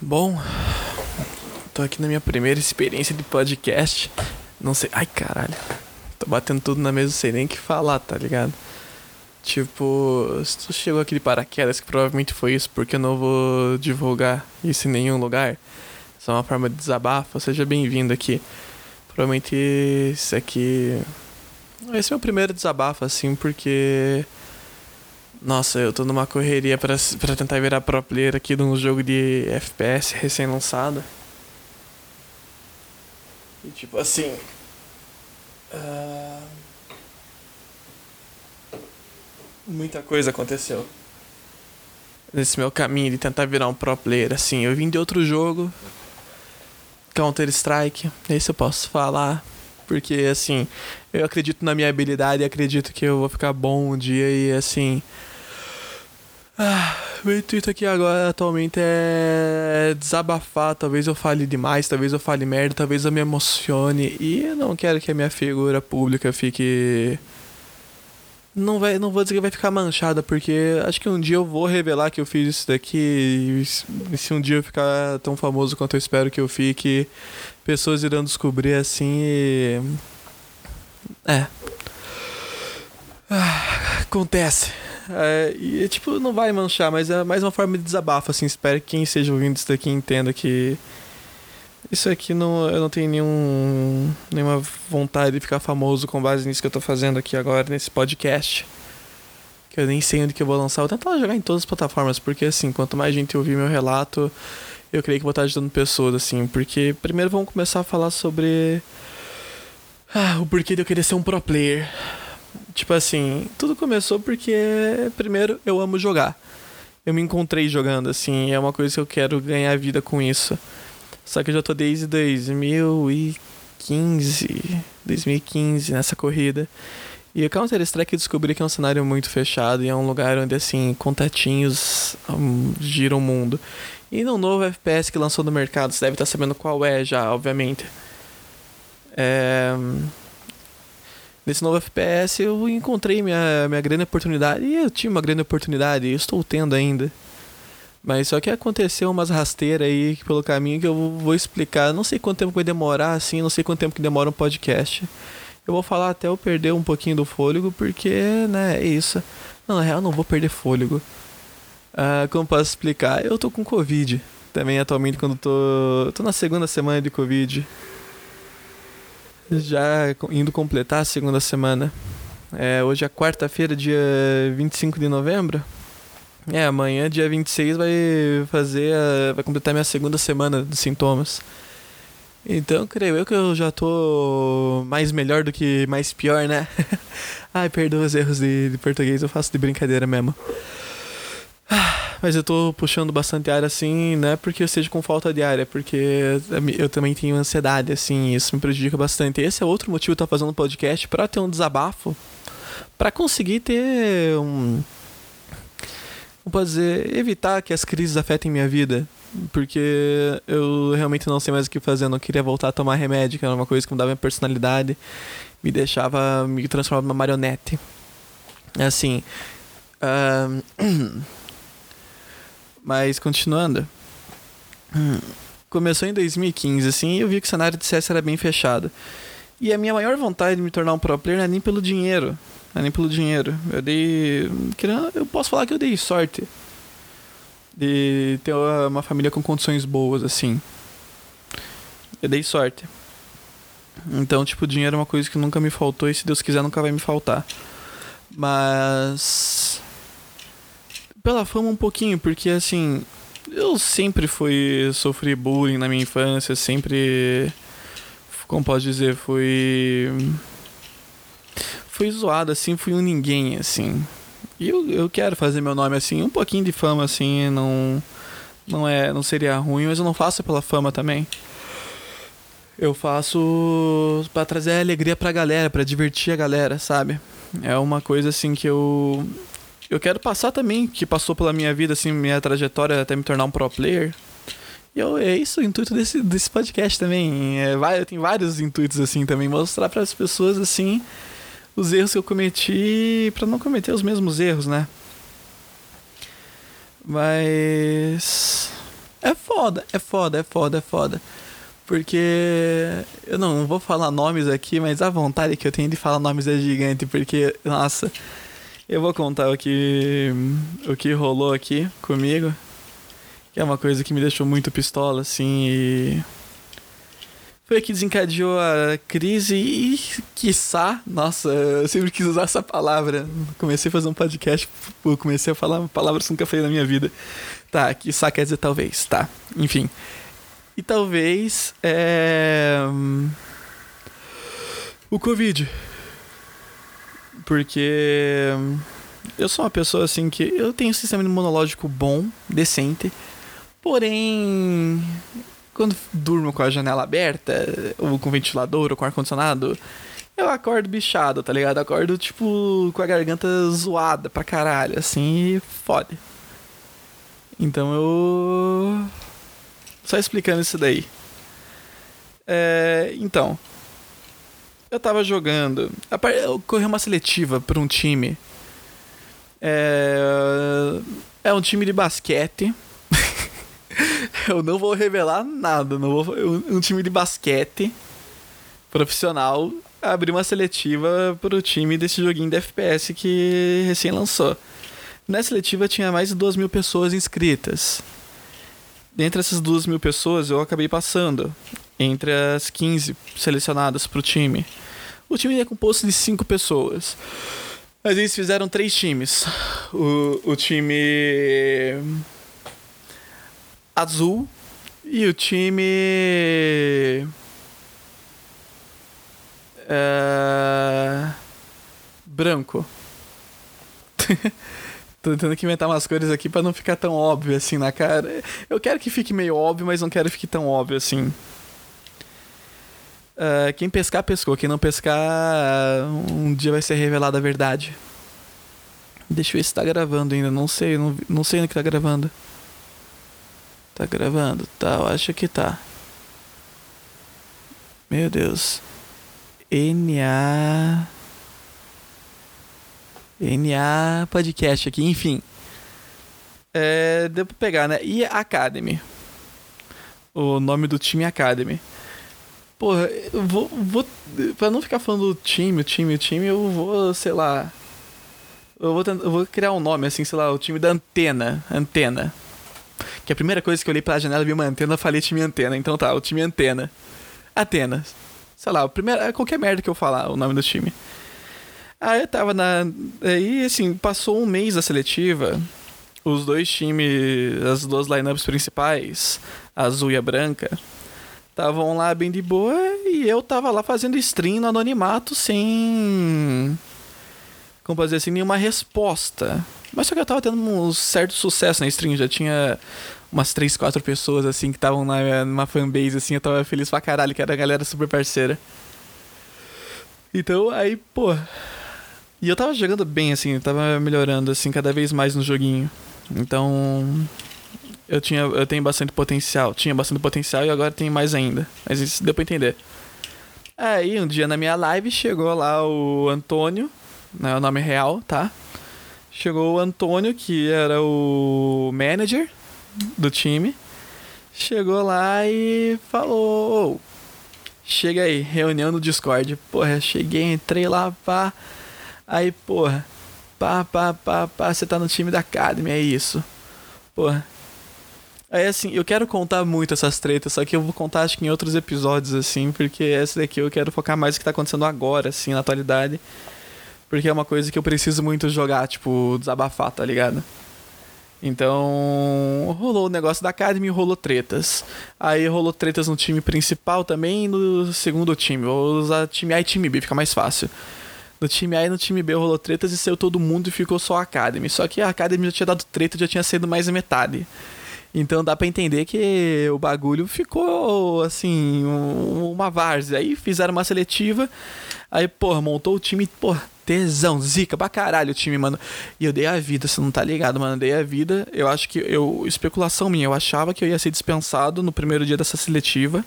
Bom, tô aqui na minha primeira experiência de podcast. Não sei. Ai, caralho. Tô batendo tudo na mesa, sei nem o que falar, tá ligado? Tipo, se tu chegou aqui de paraquedas, que provavelmente foi isso, porque eu não vou divulgar isso em nenhum lugar. Só uma forma de desabafo, seja bem-vindo aqui. Provavelmente isso aqui. Esse é o meu primeiro desabafo, assim, porque. Nossa, eu tô numa correria pra tentar virar pro player aqui de um jogo de FPS recém-lançado. E tipo assim. ah, Muita coisa aconteceu. Nesse meu caminho de tentar virar um pro player, assim. Eu vim de outro jogo. Counter Strike. Esse eu posso falar. Porque, assim, eu acredito na minha habilidade e acredito que eu vou ficar bom um dia e, assim. Ah, meu intuito aqui agora atualmente é desabafar. Talvez eu fale demais, talvez eu fale merda, talvez eu me emocione. E eu não quero que a minha figura pública fique. Não, vai, não vou dizer que vai ficar manchada, porque acho que um dia eu vou revelar que eu fiz isso daqui. E se um dia eu ficar tão famoso quanto eu espero que eu fique, pessoas irão descobrir assim e. É. Ah, acontece. É, e tipo, não vai manchar, mas é mais uma forma de desabafo, assim. Espero que quem esteja ouvindo isso daqui entenda que. Isso aqui não, eu não tenho nenhum, nenhuma vontade de ficar famoso com base nisso que eu tô fazendo aqui agora, nesse podcast. Que eu nem sei onde que eu vou lançar. Eu vou tentar jogar em todas as plataformas, porque assim, quanto mais gente ouvir meu relato, eu creio que vou estar ajudando pessoas, assim. Porque primeiro vamos começar a falar sobre. Ah, o porquê de eu querer ser um pro player. Tipo assim, tudo começou porque, primeiro, eu amo jogar. Eu me encontrei jogando, assim, é uma coisa que eu quero ganhar vida com isso. Só que eu já tô desde 2015, 2015 nessa corrida. E o Counter-Strike descobri que é um cenário muito fechado e é um lugar onde, assim, contatinhos hum, giram o mundo. E no novo FPS que lançou no mercado, você deve estar sabendo qual é já, obviamente. É... Nesse novo FPS eu encontrei minha, minha grande oportunidade. E eu tinha uma grande oportunidade, e estou tendo ainda. Mas só que aconteceu umas rasteiras aí pelo caminho que eu vou explicar. Não sei quanto tempo vai demorar, assim, não sei quanto tempo que demora um podcast. Eu vou falar até eu perder um pouquinho do fôlego, porque, né, é isso. Não, na real, não vou perder fôlego. Ah, como posso explicar? Eu tô com Covid. Também atualmente quando tô. tô na segunda semana de Covid. Já indo completar a segunda semana. É, hoje é quarta-feira, dia 25 de novembro. É, amanhã, dia 26, vai fazer. A, vai completar minha segunda semana de sintomas. Então, creio eu que eu já tô mais melhor do que mais pior, né? Ai, perdoa os erros de, de português, eu faço de brincadeira mesmo. Ah, Mas eu tô puxando bastante ar assim, não é porque eu esteja com falta de ar, é porque eu também tenho ansiedade, assim, isso me prejudica bastante. Esse é outro motivo de estar fazendo um podcast, pra ter um desabafo, pra conseguir ter um. Como pode dizer? Evitar que as crises afetem minha vida. Porque eu realmente não sei mais o que fazer, eu não queria voltar a tomar remédio, que era uma coisa que mudava minha personalidade, me deixava me transformar numa marionete. Assim. Mas continuando. Começou em 2015, assim, e eu vi que o cenário de CS era bem fechado. E a minha maior vontade de me tornar um pro player não é nem pelo dinheiro. Não é nem pelo dinheiro. Eu dei. Eu posso falar que eu dei sorte. De ter uma família com condições boas, assim. Eu dei sorte. Então, tipo, dinheiro é uma coisa que nunca me faltou e se Deus quiser nunca vai me faltar. Mas pela fama um pouquinho, porque assim, eu sempre fui sofri bullying na minha infância, sempre como posso dizer, fui fui zoado assim, fui um ninguém assim. E eu, eu quero fazer meu nome assim, um pouquinho de fama assim, não não é, não seria ruim, mas eu não faço pela fama também. Eu faço pra trazer alegria pra galera, pra divertir a galera, sabe? É uma coisa assim que eu eu quero passar também, que passou pela minha vida, assim, minha trajetória até me tornar um pro player. E eu, é isso o intuito desse, desse podcast também. É, vai, tem vários intuitos, assim, também. Mostrar para as pessoas, assim, os erros que eu cometi para não cometer os mesmos erros, né? Mas. É foda, é foda, é foda, é foda. Porque eu não, vou falar nomes aqui, mas a vontade que eu tenho de falar nomes é gigante, porque, nossa, eu vou contar o que o que rolou aqui comigo, que é uma coisa que me deixou muito pistola assim e foi que desencadeou a crise e, quiçá, nossa, eu sempre quis usar essa palavra. Comecei a fazer um podcast, comecei a falar palavras que nunca falei na minha vida. Tá, quiçá quer dizer talvez, tá. Enfim. E talvez é. O Covid. Porque eu sou uma pessoa assim que eu tenho um sistema imunológico bom, decente. Porém, quando durmo com a janela aberta, ou com ventilador, ou com ar-condicionado, eu acordo bichado, tá ligado? Acordo, tipo, com a garganta zoada pra caralho, assim, e fode. Então eu só explicando isso daí. É, então. Eu tava jogando. Ocorreu uma seletiva pra um time. É, é um time de basquete. eu não vou revelar nada. Não vou, um time de basquete profissional abriu uma seletiva pro time desse joguinho de FPS que recém lançou. Na seletiva tinha mais de duas mil pessoas inscritas. Dentre essas duas mil pessoas, eu acabei passando entre as 15 selecionadas para o time. O time é composto de cinco pessoas. Mas eles fizeram três times. O, o time azul e o time é, branco. Tô tentando que inventar umas cores aqui para não ficar tão óbvio assim na cara. Eu quero que fique meio óbvio, mas não quero que fique tão óbvio assim. Uh, quem pescar, pescou. Quem não pescar, um dia vai ser revelada a verdade. Deixa eu ver se tá gravando ainda. Não sei, não, não sei onde que tá gravando. Tá gravando? Tá, eu acho que tá. Meu Deus. NA. NA Podcast aqui, enfim. É, deu pra pegar, né? E Academy. O nome do time é Academy. Porra, eu vou, vou. Pra não ficar falando do time, o time, o time, eu vou, sei lá. Eu vou, tentar, eu vou criar um nome, assim, sei lá, o time da antena. Antena. Que a primeira coisa que eu olhei pela janela vi uma antena, falei time antena. Então tá, o time antena. Atenas. Sei lá, o primeiro, qualquer merda que eu falar, o nome do time. Aí eu tava na. Aí, assim, passou um mês da seletiva. Os dois times, as duas lineups principais, azul e a branca, estavam lá bem de boa e eu tava lá fazendo stream no anonimato sem. Como dizer assim, nenhuma resposta. Mas só que eu tava tendo um certo sucesso na stream, já tinha umas 3, 4 pessoas assim que estavam numa fanbase assim, eu tava feliz pra caralho, que era a galera super parceira. Então aí, pô, e eu tava jogando bem, assim, eu tava melhorando, assim, cada vez mais no joguinho. Então. Eu, tinha, eu tenho bastante potencial. Tinha bastante potencial e agora tem mais ainda. Mas isso deu pra entender. Aí, um dia na minha live, chegou lá o Antônio, não é o nome real, tá? Chegou o Antônio, que era o manager do time. Chegou lá e falou: Chega aí, reunião no Discord. Porra, cheguei, entrei lá, pá. Aí, porra, pá, pá, pá, pá, você tá no time da Academy, é isso. Porra. Aí, assim, eu quero contar muito essas tretas, só que eu vou contar, acho que em outros episódios, assim, porque essa daqui eu quero focar mais no que tá acontecendo agora, assim, na atualidade. Porque é uma coisa que eu preciso muito jogar, tipo, desabafar, tá ligado? Então, rolou o negócio da Academy, rolou tretas. Aí rolou tretas no time principal também e no segundo time. Vou usar time A e time B, fica mais fácil. No time A e no time B rolou tretas e saiu todo mundo e ficou só a Academy. Só que a Academy já tinha dado treta, já tinha sido mais a metade. Então dá para entender que o bagulho ficou assim, uma várzea. Aí fizeram uma seletiva, aí, porra, montou o time, porra, tesão, zica pra caralho o time, mano. E eu dei a vida, você não tá ligado, mano. Dei a vida. Eu acho que eu. Especulação minha, eu achava que eu ia ser dispensado no primeiro dia dessa seletiva.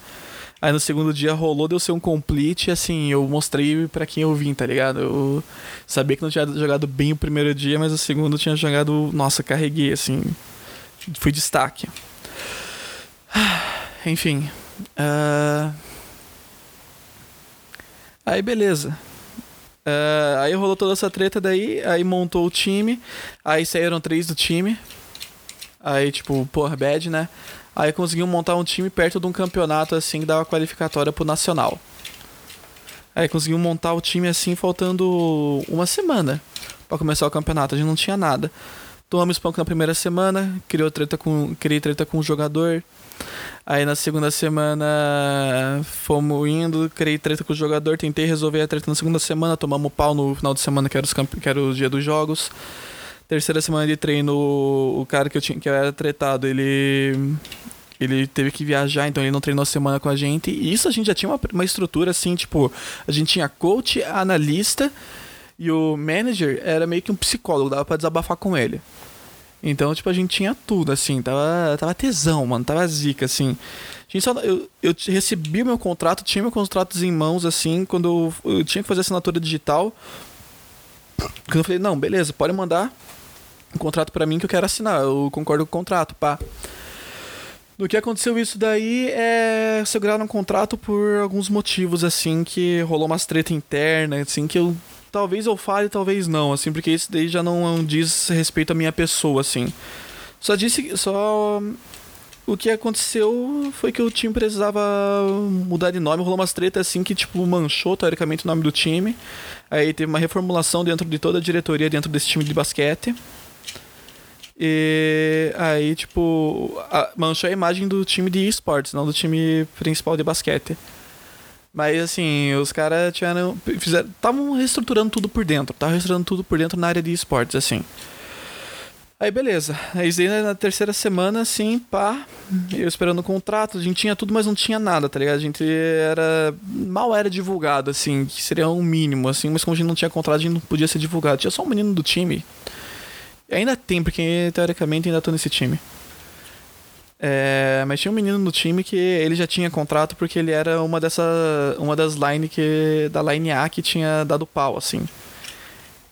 Aí no segundo dia rolou, deu ser um complete, assim, eu mostrei para quem eu vim, tá ligado? Eu sabia que não tinha jogado bem o primeiro dia, mas o segundo tinha jogado, nossa, carreguei, assim, fui destaque. enfim. Uh... Aí beleza. Uh, aí rolou toda essa treta daí, aí montou o time, aí saíram três do time. Aí, tipo, porra, bad, né? Aí conseguiu montar um time perto de um campeonato assim que dava qualificatória pro Nacional. Aí conseguiu montar o time assim, faltando uma semana para começar o campeonato. A gente não tinha nada. Tomamos spunk na primeira semana, criou treta com, criei treta com o jogador. Aí na segunda semana fomos indo, criei treta com o jogador, tentei resolver a treta na segunda semana, tomamos pau no final de semana que era, os que era o dia dos jogos. Terceira semana de treino, o cara que eu tinha que eu era tretado, ele ele teve que viajar, então ele não treinou a semana com a gente. E isso a gente já tinha uma, uma estrutura assim, tipo, a gente tinha coach, analista e o manager era meio que um psicólogo, dava pra desabafar com ele. Então, tipo, a gente tinha tudo, assim, tava, tava tesão, mano, tava zica, assim. A gente só, eu, eu recebi meu contrato, tinha meus contratos em mãos, assim, quando eu, eu tinha que fazer assinatura digital. Quando eu falei, não, beleza, pode mandar um contrato para mim que eu quero assinar, eu concordo com o contrato, pá. No que aconteceu isso daí é seguraram um contrato por alguns motivos assim que rolou umas treta interna, assim que eu talvez eu fale, talvez não, assim, porque isso daí já não diz respeito à minha pessoa, assim. Só disse só o que aconteceu foi que o time precisava mudar de nome, rolou umas tretas assim que tipo manchou teoricamente o nome do time. Aí teve uma reformulação dentro de toda a diretoria dentro desse time de basquete. E aí, tipo, manchou a imagem do time de esportes, não do time principal de basquete. Mas assim, os caras tiveram. estavam reestruturando tudo por dentro. Estavam reestruturando tudo por dentro na área de esportes, assim. Aí beleza. Aí na terceira semana, assim, pá, eu esperando o contrato, a gente tinha tudo, mas não tinha nada, tá ligado? A gente era. mal era divulgado, assim, que seria um mínimo, assim, mas como a gente não tinha contrato, a gente não podia ser divulgado. Tinha só um menino do time Ainda tem, porque teoricamente ainda tô nesse time. É, mas tinha um menino no time que ele já tinha contrato porque ele era uma dessa uma das line que da line A que tinha dado pau assim.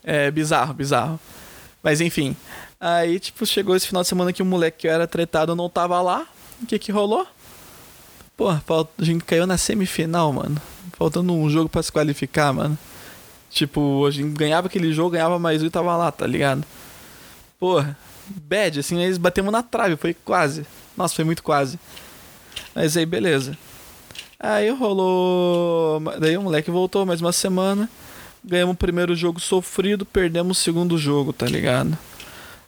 É bizarro, bizarro. Mas enfim, aí tipo chegou esse final de semana que o moleque que era tretado não tava lá. O que que rolou? Pô, a gente caiu na semifinal, mano. Faltando um jogo para se qualificar, mano. Tipo, a gente ganhava aquele jogo, ganhava mais um e tava lá, tá ligado? Porra, bad, assim, eles batemos na trave, foi quase. Nossa, foi muito quase. Mas aí, beleza. Aí rolou. Daí o moleque voltou mais uma semana. Ganhamos o primeiro jogo sofrido, perdemos o segundo jogo, tá ligado?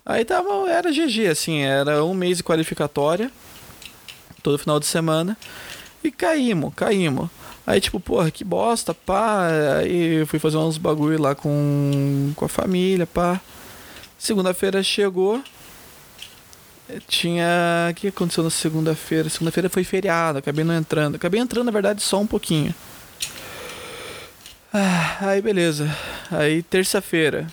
Aí tava. Era GG, assim, era um mês de qualificatória. Todo final de semana. E caímos, caímos. Aí, tipo, porra, que bosta, pá. Aí fui fazer uns bagulho lá com, com a família, pá. Segunda-feira chegou. Tinha. O que aconteceu na segunda-feira? Segunda-feira foi feriado, acabei não entrando. Acabei entrando, na verdade, só um pouquinho. Ah, aí beleza. Aí terça-feira.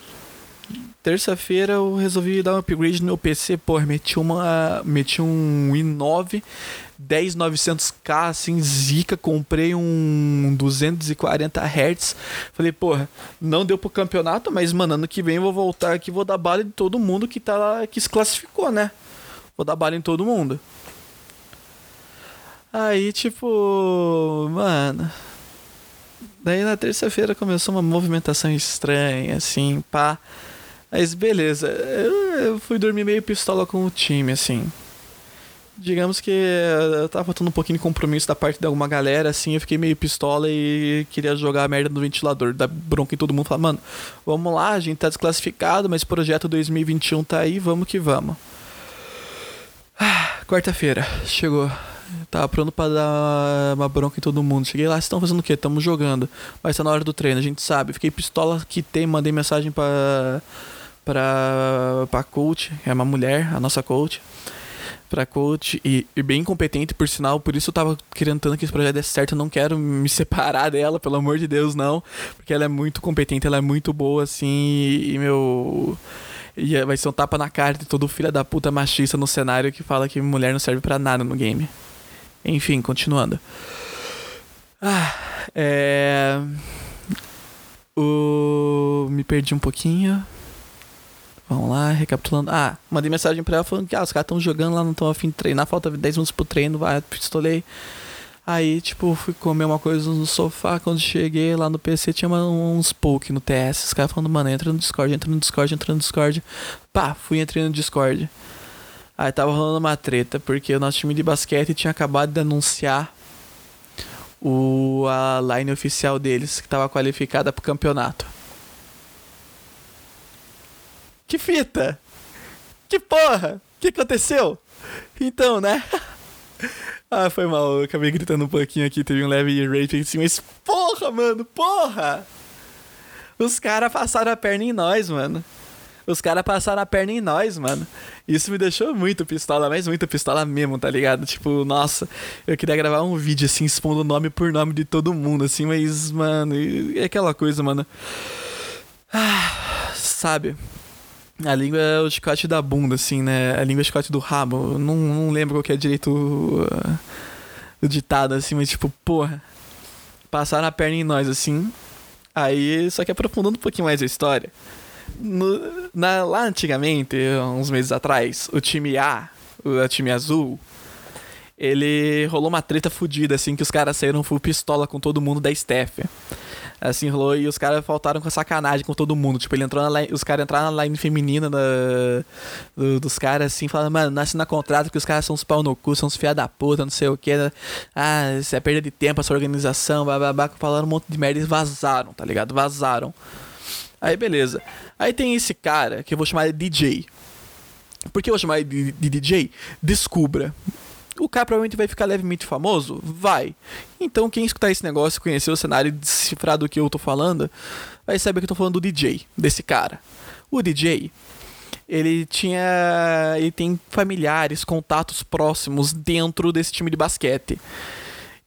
Terça-feira eu resolvi dar um upgrade no meu PC. Pô, meti, uma, meti um i9 10900K, assim, zica, comprei um 240 Hz. Falei, porra, não deu pro campeonato, mas, mano, ano que vem eu vou voltar aqui vou dar bala em todo mundo que tá lá, que se classificou, né? Vou dar bala em todo mundo. Aí, tipo, mano. Daí na terça-feira começou uma movimentação estranha, assim, pá. Mas beleza, eu, eu fui dormir meio pistola com o time, assim digamos que eu tava faltando um pouquinho de compromisso da parte de alguma galera, assim, eu fiquei meio pistola e queria jogar a merda no ventilador, dar bronca em todo mundo, falar, mano, vamos lá, a gente tá desclassificado, mas projeto 2021 tá aí, vamos que vamos. Quarta-feira, chegou. Tava pronto pra dar uma bronca em todo mundo. Cheguei lá, vocês estão fazendo o quê? Estamos jogando. Mas tá na hora do treino, a gente sabe. Fiquei pistola, quitei, mandei mensagem pra, pra, pra coach, é uma mulher, a nossa coach pra coach e, e, bem competente, por sinal. Por isso eu tava querendo tanto que esse projeto desse certo. Eu não quero me separar dela, pelo amor de Deus, não. Porque ela é muito competente, ela é muito boa, assim. E, e meu. E vai ser um tapa na cara de todo filho da puta machista no cenário que fala que mulher não serve para nada no game. Enfim, continuando. Ah, é. O... Me perdi um pouquinho. Vamos lá, recapitulando. Ah, mandei mensagem pra ela falando que ah, os caras estão jogando lá, não estão afim de treinar, falta 10 minutos pro treino, vai, pistolei. Aí, tipo, fui comer uma coisa no sofá. Quando cheguei lá no PC, tinha uns poke no TS. Os caras falando, mano, entra no Discord, entra no Discord, entra no Discord. Pá, fui entrei no Discord. Aí tava rolando uma treta, porque o nosso time de basquete tinha acabado de anunciar o, a line oficial deles, que tava qualificada pro campeonato. Que fita! Que porra! O que aconteceu? Então, né? ah, foi mal, eu acabei gritando um pouquinho aqui, teve um leve rage assim, mas porra, mano, porra! Os caras passaram a perna em nós, mano. Os caras passaram a perna em nós, mano. Isso me deixou muito pistola, mas muito pistola mesmo, tá ligado? Tipo, nossa, eu queria gravar um vídeo assim, expondo nome por nome de todo mundo, assim, mas, mano, é aquela coisa, mano. Ah, sabe? A língua é o chicote da bunda, assim, né? A língua é o chicote do rabo. Eu não, não lembro qual que é direito uh, o ditado, assim, mas tipo, porra. Passaram a perna em nós, assim. Aí, só que aprofundando um pouquinho mais a história. No, na, lá antigamente, uns meses atrás, o time A, o time azul, ele rolou uma treta fodida, assim, que os caras saíram full pistola com todo mundo da Steph. Assim, rolou e os caras faltaram com sacanagem com todo mundo. Tipo, ele entrou na line, os caras entraram na line feminina da, do, dos caras, assim, falando, mano, nasce na contrato que os caras são uns pau no cu, são uns fia da puta, não sei o que. Né? Ah, isso é perda de tempo, essa organização, bababá, falaram um monte de merda e vazaram, tá ligado? Vazaram. Aí, beleza. Aí tem esse cara, que eu vou chamar de DJ. Por que eu vou chamar de, de DJ? Descubra. O cara provavelmente vai ficar levemente famoso? Vai. Então, quem escutar esse negócio, conhecer o cenário e decifrar do que eu tô falando, vai saber que eu tô falando do DJ, desse cara. O DJ, ele tinha. Ele tem familiares, contatos próximos dentro desse time de basquete.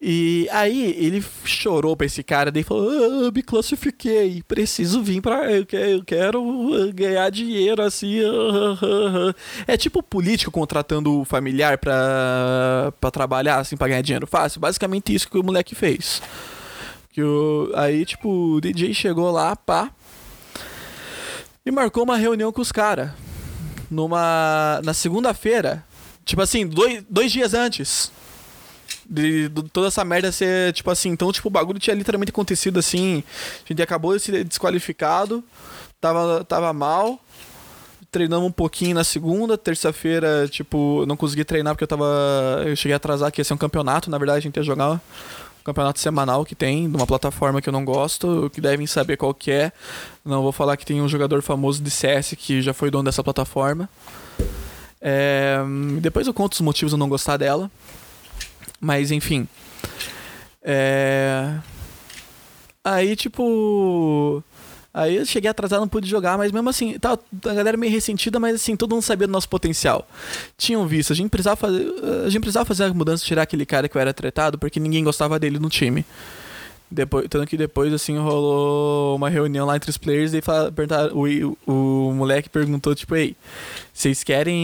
E aí ele chorou pra esse cara, daí falou: ah, me classifiquei, preciso vir pra. Eu quero, eu quero ganhar dinheiro assim. É tipo político contratando o familiar pra, pra trabalhar, assim, pra ganhar dinheiro fácil. Basicamente isso que o moleque fez. Que o, aí, tipo, o DJ chegou lá, pá. E marcou uma reunião com os caras. Numa. Na segunda-feira. Tipo assim, dois, dois dias antes de, de, toda essa merda ser, tipo assim, então, tipo, o bagulho tinha literalmente acontecido assim. A gente acabou de ser desqualificado, tava, tava mal. Treinamos um pouquinho na segunda, terça-feira, tipo, não consegui treinar porque eu tava. Eu cheguei a atrasar que ia ser um campeonato, na verdade a gente ia jogar um campeonato semanal que tem, de uma plataforma que eu não gosto, que devem saber qual que é. Não vou falar que tem um jogador famoso de CS que já foi dono dessa plataforma. É, depois eu conto os motivos de eu não gostar dela. Mas enfim. É. Aí, tipo. Aí eu cheguei atrasado, não pude jogar, mas mesmo assim, tá, a galera meio ressentida, mas assim, todo mundo sabia do nosso potencial. Tinham visto, a gente precisava fazer. A gente precisava fazer a mudança, tirar aquele cara que eu era tretado, porque ninguém gostava dele no time. Depois, tanto que depois, assim, rolou uma reunião lá entre os players e fala, o, o, o moleque perguntou, tipo, ei, vocês querem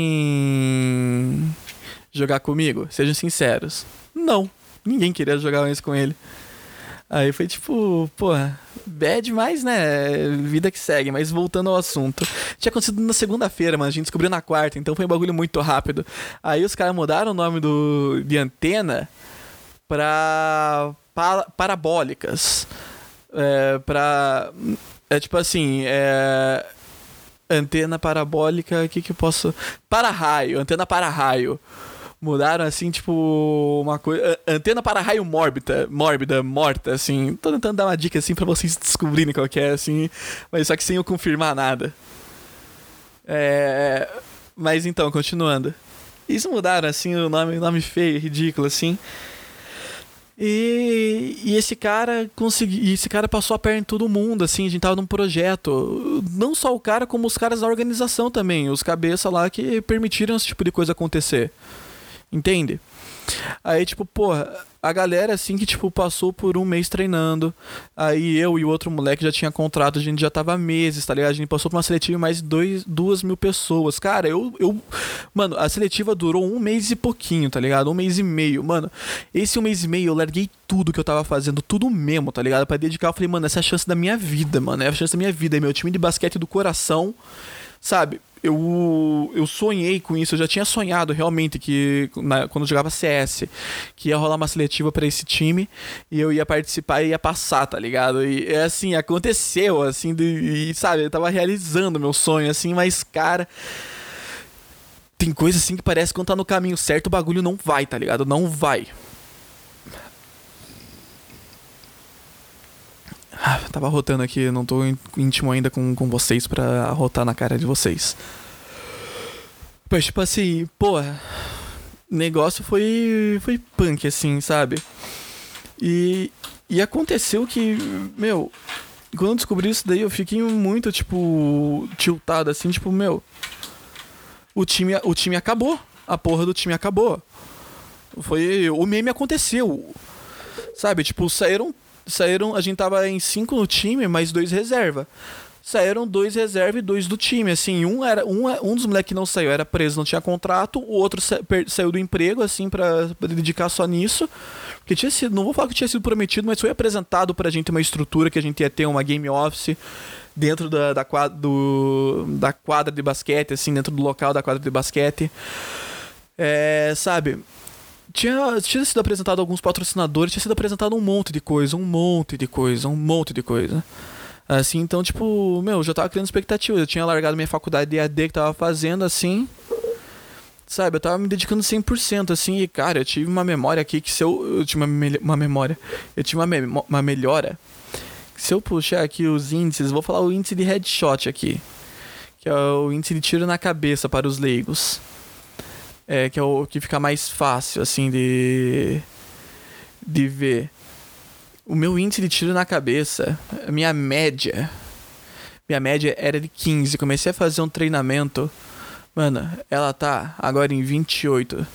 jogar comigo? Sejam sinceros. Não, ninguém queria jogar mais com ele. Aí foi tipo, porra, bad demais, né? Vida que segue, mas voltando ao assunto. Tinha acontecido na segunda-feira, mas a gente descobriu na quarta, então foi um bagulho muito rápido. Aí os caras mudaram o nome do, de antena pra parabólicas. É, pra. É tipo assim, é. Antena parabólica, o que que eu posso. Para-raio, antena para-raio mudaram assim, tipo, uma coisa. Antena para raio mórbida, mórbida, morta, assim. Tô tentando dar uma dica assim para vocês descobrirem qual é, assim, mas só que sem eu confirmar nada. É. Mas então, continuando. Isso mudaram, assim, o nome, nome feio, ridículo, assim. E, e, esse cara conseguiu. Esse cara passou a perna em todo mundo, assim, a gente tava num projeto. Não só o cara, como os caras da organização também, os cabeça lá que permitiram esse tipo de coisa acontecer. Entende? Aí, tipo, porra, a galera, assim, que, tipo, passou por um mês treinando. Aí eu e o outro moleque já tinha contrato, a gente já tava meses, tá ligado? A gente passou por uma seletiva mais dois, duas mil pessoas. Cara, eu, eu. Mano, a seletiva durou um mês e pouquinho, tá ligado? Um mês e meio. Mano, esse um mês e meio eu larguei tudo que eu tava fazendo, tudo mesmo, tá ligado? Pra dedicar, eu falei, mano, essa é a chance da minha vida, mano. É a chance da minha vida. É meu time de basquete do coração sabe, eu, eu sonhei com isso, eu já tinha sonhado realmente que na, quando eu jogava CS, que ia rolar uma seletiva para esse time e eu ia participar e ia passar, tá ligado? E é assim, aconteceu, assim, de, e sabe, eu tava realizando meu sonho, assim, mas cara. Tem coisa assim que parece que quando tá no caminho certo o bagulho não vai, tá ligado? Não vai. Ah, tava rotando aqui, não tô íntimo ainda com, com vocês pra rotar na cara de vocês. Mas, tipo assim, pô, negócio foi, foi punk, assim, sabe? E, e aconteceu que, meu, quando eu descobri isso daí, eu fiquei muito, tipo, tiltado, assim, tipo, meu, o time, o time acabou. A porra do time acabou. Foi. O meme aconteceu. Sabe, tipo, saíram saíram. A gente tava em cinco no time, mais dois reserva. Saíram dois reserva e dois do time. Assim, um era um, um dos moleques que não saiu, era preso, não tinha contrato. O outro sa, saiu do emprego, assim, para dedicar só nisso. Porque tinha sido, não vou falar que tinha sido prometido, mas foi apresentado pra gente uma estrutura que a gente ia ter uma game office dentro da, da, quadra, do, da quadra de basquete, assim, dentro do local da quadra de basquete. É, sabe, tinha, tinha sido apresentado alguns patrocinadores, tinha sido apresentado um monte de coisa, um monte de coisa, um monte de coisa. Assim, então, tipo, meu, eu já tava criando expectativas. Eu tinha largado minha faculdade de AD que tava fazendo, assim. Sabe, eu tava me dedicando 100%, assim, e, cara, eu tive uma memória aqui que se eu. Eu tive uma, me uma memória. Eu tive uma, me uma melhora. Se eu puxar aqui os índices, vou falar o índice de headshot aqui. Que é o índice de tiro na cabeça para os leigos é, que é o que fica mais fácil, assim, de, de ver. O meu índice de tiro na cabeça, a minha média, minha média era de 15. Comecei a fazer um treinamento, mano, ela tá agora em 28.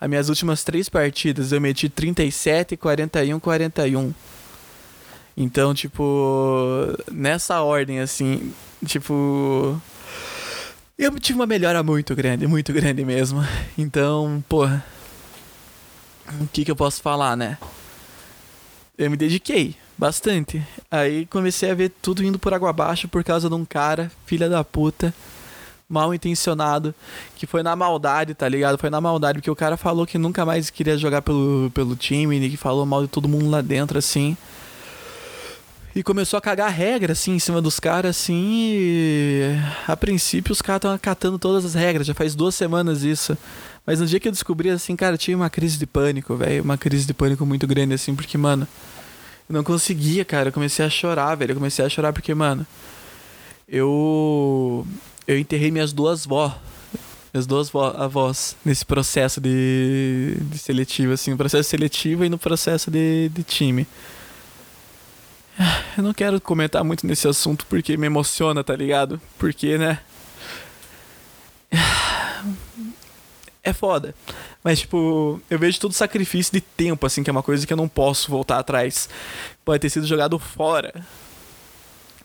As minhas últimas três partidas eu meti 37, 41, 41. Então, tipo, nessa ordem, assim, tipo, eu tive uma melhora muito grande, muito grande mesmo. Então, porra. O que, que eu posso falar, né? Eu me dediquei bastante. Aí comecei a ver tudo indo por água abaixo por causa de um cara, filha da puta, mal intencionado, que foi na maldade, tá ligado? Foi na maldade, porque o cara falou que nunca mais queria jogar pelo, pelo time, que falou mal de todo mundo lá dentro, assim. E começou a cagar regra, assim, em cima dos caras, assim. E... A princípio, os caras estão acatando todas as regras. Já faz duas semanas isso. Mas no dia que eu descobri, assim, cara, tinha uma crise de pânico, velho. Uma crise de pânico muito grande, assim, porque, mano. Eu não conseguia, cara. Eu comecei a chorar, velho. Eu comecei a chorar porque, mano. Eu. Eu enterrei minhas duas vó. Minhas duas avós nesse processo de, de seletivo, assim. No processo seletivo e no processo de, de time. Eu não quero comentar muito nesse assunto porque me emociona, tá ligado? Porque, né? É foda. Mas, tipo, eu vejo todo o sacrifício de tempo, assim, que é uma coisa que eu não posso voltar atrás. Pode ter sido jogado fora.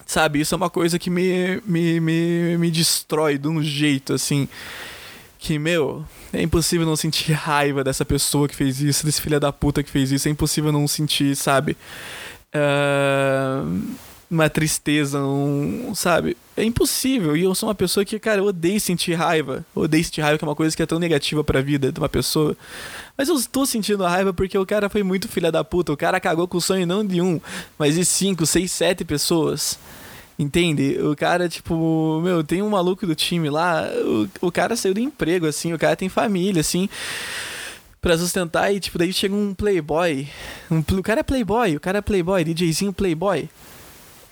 Sabe? Isso é uma coisa que me, me, me, me destrói de um jeito, assim. Que, meu, é impossível não sentir raiva dessa pessoa que fez isso, desse filho da puta que fez isso. É impossível não sentir, sabe? Uh, uma tristeza, um, sabe? É impossível. E eu sou uma pessoa que, cara, eu odeio sentir raiva. Eu odeio sentir raiva, que é uma coisa que é tão negativa pra vida de uma pessoa. Mas eu estou sentindo raiva porque o cara foi muito filha da puta. O cara cagou com o sonho não de um, mas de cinco, seis, sete pessoas. Entende? O cara, tipo, meu, tem um maluco do time lá, o, o cara saiu do emprego, assim, o cara tem família, assim pra sustentar e, tipo, daí chega um playboy. O cara é playboy, o cara é playboy, DJzinho playboy.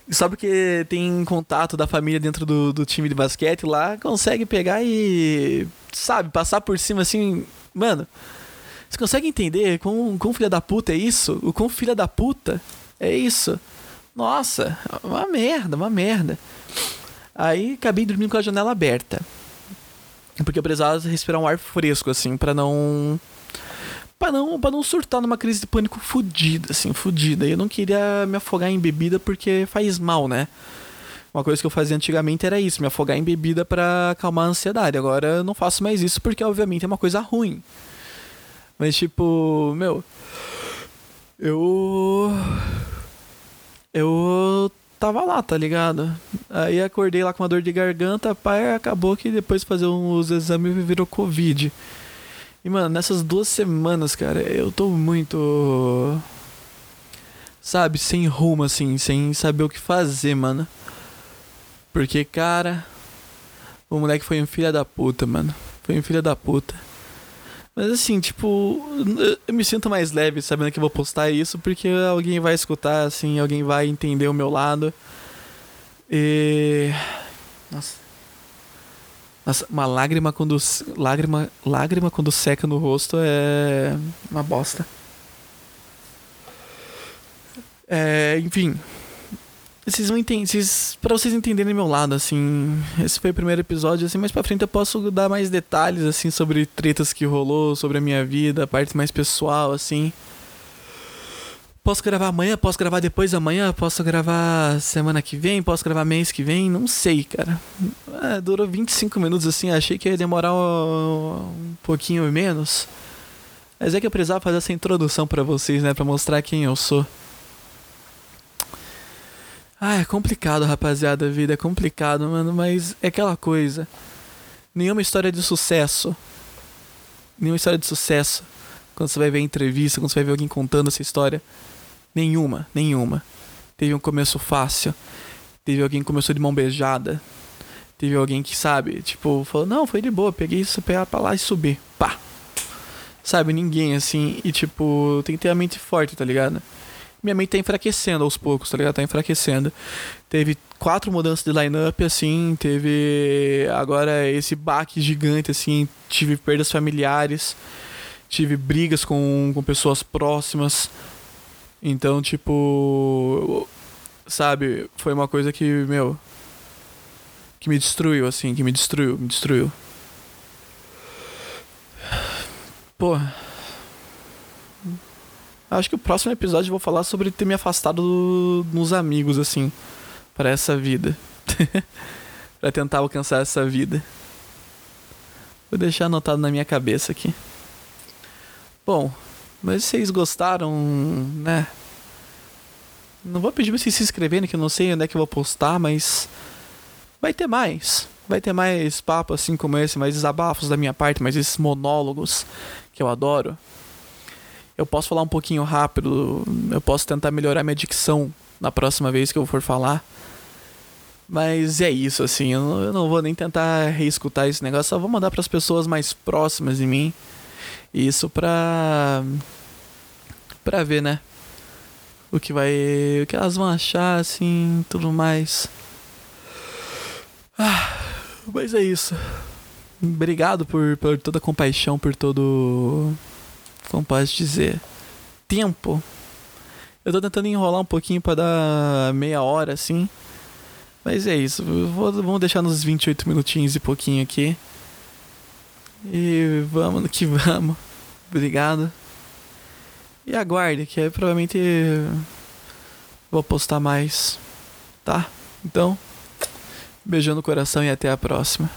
Só porque tem contato da família dentro do, do time de basquete lá, consegue pegar e, sabe, passar por cima assim. Mano, você consegue entender quão, quão filha da puta é isso? O quão filha da puta é isso? Nossa, uma merda, uma merda. Aí acabei dormindo com a janela aberta. Porque eu precisava respirar um ar fresco, assim, para não para não, pra não surtar numa crise de pânico fodida, assim, fodida. E eu não queria me afogar em bebida porque faz mal, né? Uma coisa que eu fazia antigamente era isso, me afogar em bebida para acalmar a ansiedade. Agora eu não faço mais isso porque, obviamente, é uma coisa ruim. Mas, tipo, meu. Eu. Eu tava lá, tá ligado? Aí acordei lá com uma dor de garganta, pai, acabou que depois de fazer os exames virou Covid. E, mano, nessas duas semanas, cara, eu tô muito. Sabe, sem rumo, assim, sem saber o que fazer, mano. Porque, cara. O moleque foi um filho da puta, mano. Foi um filho da puta. Mas assim, tipo, eu me sinto mais leve sabendo que eu vou postar isso, porque alguém vai escutar, assim, alguém vai entender o meu lado. E. Nossa. Nossa, uma lágrima quando. Lágrima, lágrima quando seca no rosto é. Uma bosta. É, enfim. Vocês vão entender. Vocês, pra vocês entenderem meu lado, assim. Esse foi o primeiro episódio, assim, mais pra frente eu posso dar mais detalhes, assim, sobre tretas que rolou, sobre a minha vida, a parte mais pessoal, assim. Posso gravar amanhã, posso gravar depois da manhã, posso gravar semana que vem, posso gravar mês que vem, não sei, cara. É, durou 25 minutos assim, achei que ia demorar um, pouquinho menos. Mas é que eu precisava fazer essa introdução para vocês, né, para mostrar quem eu sou. Ah, é complicado, rapaziada, a vida é complicado, mano, mas é aquela coisa. Nenhuma história de sucesso. Nenhuma história de sucesso. Quando você vai ver entrevista, quando você vai ver alguém contando essa história. Nenhuma, nenhuma. Teve um começo fácil. Teve alguém que começou de mão beijada. Teve alguém que, sabe, tipo, falou, não, foi de boa, peguei isso pra lá e subi. Pá. Sabe, ninguém assim. E tipo, tem que ter a mente forte, tá ligado? minha mente tá enfraquecendo aos poucos, tá ligado? Tá enfraquecendo. Teve quatro mudanças de line-up, assim, teve agora esse baque gigante, assim, tive perdas familiares, tive brigas com, com pessoas próximas. Então, tipo, sabe, foi uma coisa que, meu, que me destruiu, assim, que me destruiu, me destruiu. Porra. Acho que o próximo episódio eu vou falar sobre ter me afastado do, dos amigos, assim, para essa vida. para tentar alcançar essa vida. Vou deixar anotado na minha cabeça aqui. Bom, mas vocês gostaram, né? Não vou pedir pra vocês se inscreverem, que eu não sei onde é que eu vou postar, mas vai ter mais. Vai ter mais papo assim como esse, mais desabafos da minha parte, mais esses monólogos que eu adoro. Eu posso falar um pouquinho rápido, eu posso tentar melhorar minha dicção na próxima vez que eu for falar. Mas é isso, assim, eu não, eu não vou nem tentar reescutar esse negócio, só vou mandar para as pessoas mais próximas de mim. Isso pra. pra ver, né? O que vai. O que elas vão achar, assim, tudo mais. Ah, mas é isso. Obrigado por, por toda a compaixão, por todo como posso dizer, tempo. Eu tô tentando enrolar um pouquinho para dar meia hora assim. Mas é isso, vou, vamos deixar nos 28 minutinhos e pouquinho aqui. E vamos que vamos. Obrigado. E aguarde, que aí provavelmente vou postar mais. Tá? Então, beijando no coração e até a próxima.